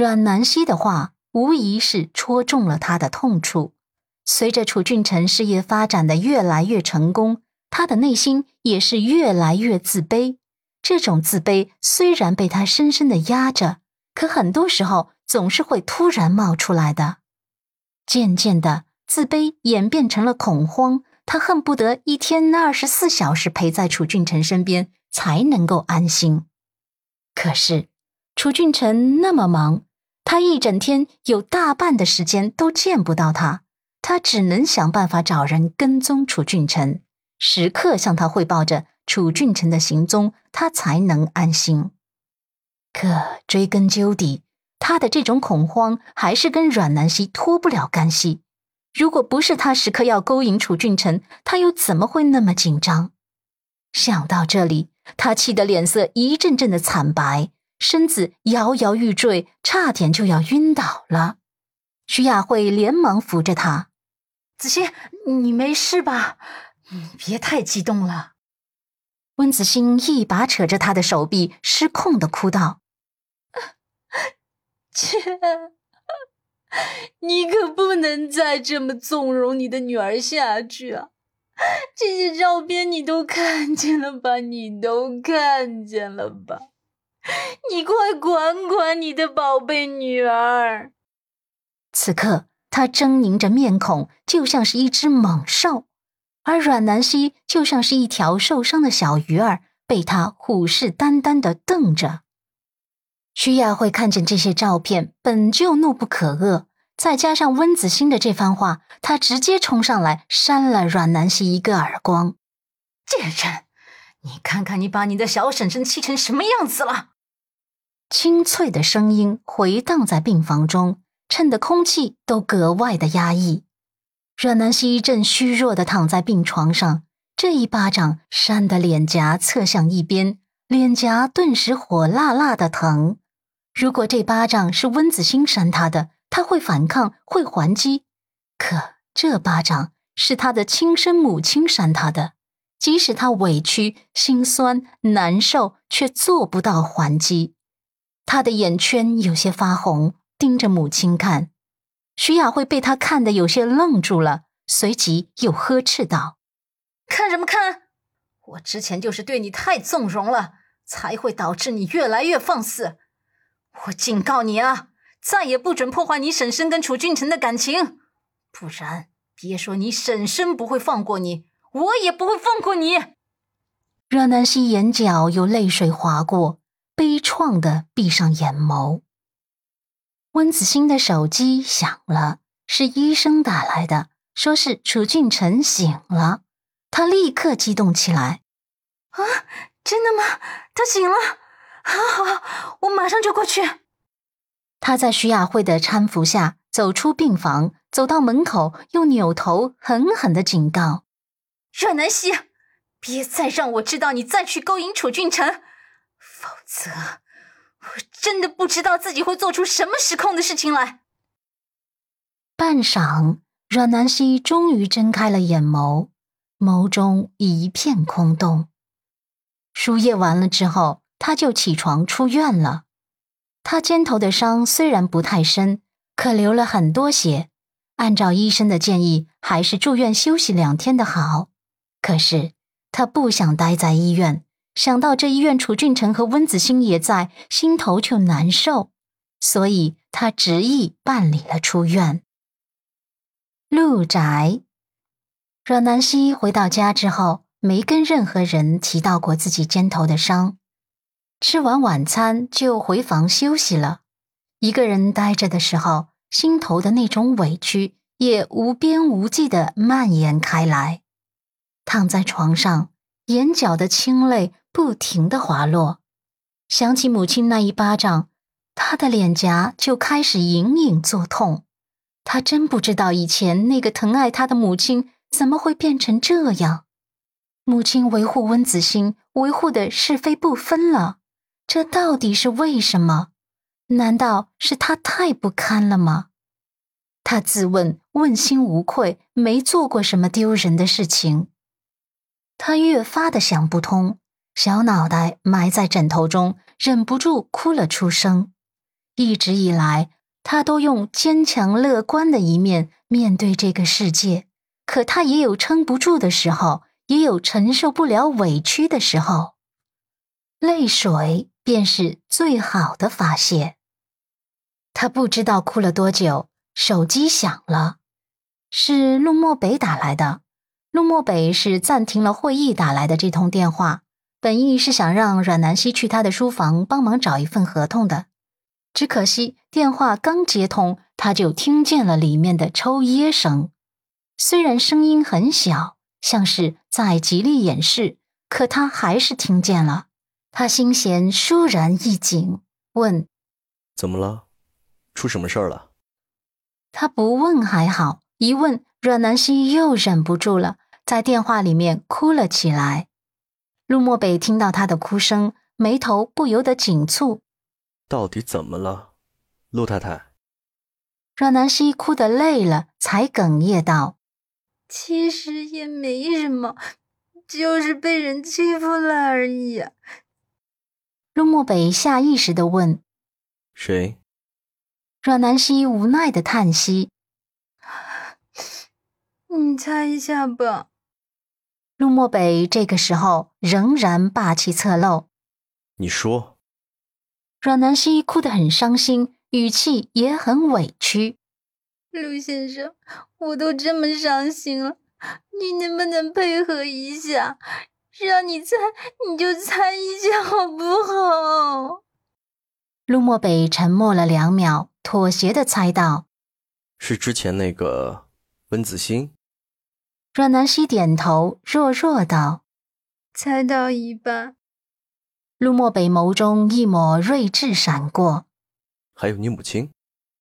阮南希的话无疑是戳中了他的痛处。随着楚俊辰事业发展的越来越成功，他的内心也是越来越自卑。这种自卑虽然被他深深的压着，可很多时候总是会突然冒出来的。渐渐的，自卑演变成了恐慌，他恨不得一天二十四小时陪在楚俊辰身边才能够安心。可是，楚俊辰那么忙，他一整天有大半的时间都见不到他，他只能想办法找人跟踪楚俊辰，时刻向他汇报着楚俊辰的行踪，他才能安心。可追根究底。他的这种恐慌还是跟阮南希脱不了干系。如果不是他时刻要勾引楚俊辰，他又怎么会那么紧张？想到这里，他气得脸色一阵阵的惨白，身子摇摇欲坠，差点就要晕倒了。徐雅慧连忙扶着她：“子欣，你没事吧？你别太激动了。”温子欣一把扯着他的手臂，失控的哭道。姐，你可不能再这么纵容你的女儿下去啊！这些照片你都看见了吧？你都看见了吧？你快管管你的宝贝女儿！此刻，他狰狞着面孔，就像是一只猛兽，而阮南希就像是一条受伤的小鱼儿，被他虎视眈眈的瞪着。徐雅慧看见这些照片，本就怒不可遏，再加上温子欣的这番话，她直接冲上来扇了阮南希一个耳光。贱人，你看看你把你的小婶婶气成什么样子了！清脆的声音回荡在病房中，衬得空气都格外的压抑。阮南希一阵虚弱的躺在病床上，这一巴掌扇得脸颊侧向一边，脸颊顿时火辣辣的疼。如果这巴掌是温子欣扇他的，他会反抗，会还击。可这巴掌是他的亲生母亲扇他的，即使他委屈、心酸、难受，却做不到还击。他的眼圈有些发红，盯着母亲看。徐雅慧被他看得有些愣住了，随即又呵斥道：“看什么看？我之前就是对你太纵容了，才会导致你越来越放肆。”我警告你啊，再也不准破坏你婶婶跟楚俊辰的感情，不然别说你婶婶不会放过你，我也不会放过你。阮南希眼角有泪水划过，悲怆的闭上眼眸。温子欣的手机响了，是医生打来的，说是楚俊辰醒了。他立刻激动起来：“啊，真的吗？他醒了！”好，好，我马上就过去。他在徐雅慧的搀扶下走出病房，走到门口，又扭头狠狠的警告：“阮南希，别再让我知道你再去勾引楚俊辰，否则我真的不知道自己会做出什么失控的事情来。”半晌，阮南希终于睁开了眼眸，眸中一片空洞。输液完了之后。他就起床出院了。他肩头的伤虽然不太深，可流了很多血。按照医生的建议，还是住院休息两天的好。可是他不想待在医院，想到这医院楚俊辰和温子欣也在，心头就难受，所以他执意办理了出院。陆宅，阮南希回到家之后，没跟任何人提到过自己肩头的伤。吃完晚餐就回房休息了。一个人呆着的时候，心头的那种委屈也无边无际的蔓延开来。躺在床上，眼角的清泪不停的滑落。想起母亲那一巴掌，他的脸颊就开始隐隐作痛。他真不知道以前那个疼爱他的母亲怎么会变成这样。母亲维护温子欣，维护的是非不分了。这到底是为什么？难道是他太不堪了吗？他自问问心无愧，没做过什么丢人的事情。他越发的想不通，小脑袋埋在枕头中，忍不住哭了出声。一直以来，他都用坚强乐观的一面面对这个世界。可他也有撑不住的时候，也有承受不了委屈的时候。泪水便是最好的发泄。他不知道哭了多久，手机响了，是陆漠北打来的。陆漠北是暂停了会议打来的这通电话，本意是想让阮南希去他的书房帮忙找一份合同的。只可惜电话刚接通，他就听见了里面的抽噎声。虽然声音很小，像是在极力掩饰，可他还是听见了。他心弦倏然一紧，问：“怎么了？出什么事儿了？”他不问还好，一问。阮南希又忍不住了，在电话里面哭了起来。陆漠北听到她的哭声，眉头不由得紧蹙。到底怎么了，陆太太？阮南希哭得累了，才哽咽道：“其实也没什么，就是被人欺负了而已。”陆漠北下意识的问：“谁？”阮南希无奈的叹息。你猜一下吧。陆漠北这个时候仍然霸气侧漏。你说。阮南希哭得很伤心，语气也很委屈。陆先生，我都这么伤心了，你能不能配合一下？让你猜，你就猜一下好不好？陆漠北沉默了两秒，妥协的猜道：“是之前那个温子欣。”阮南希点头，弱弱道：“猜到一半。”陆漠北眸中一抹睿智闪过。还有你母亲。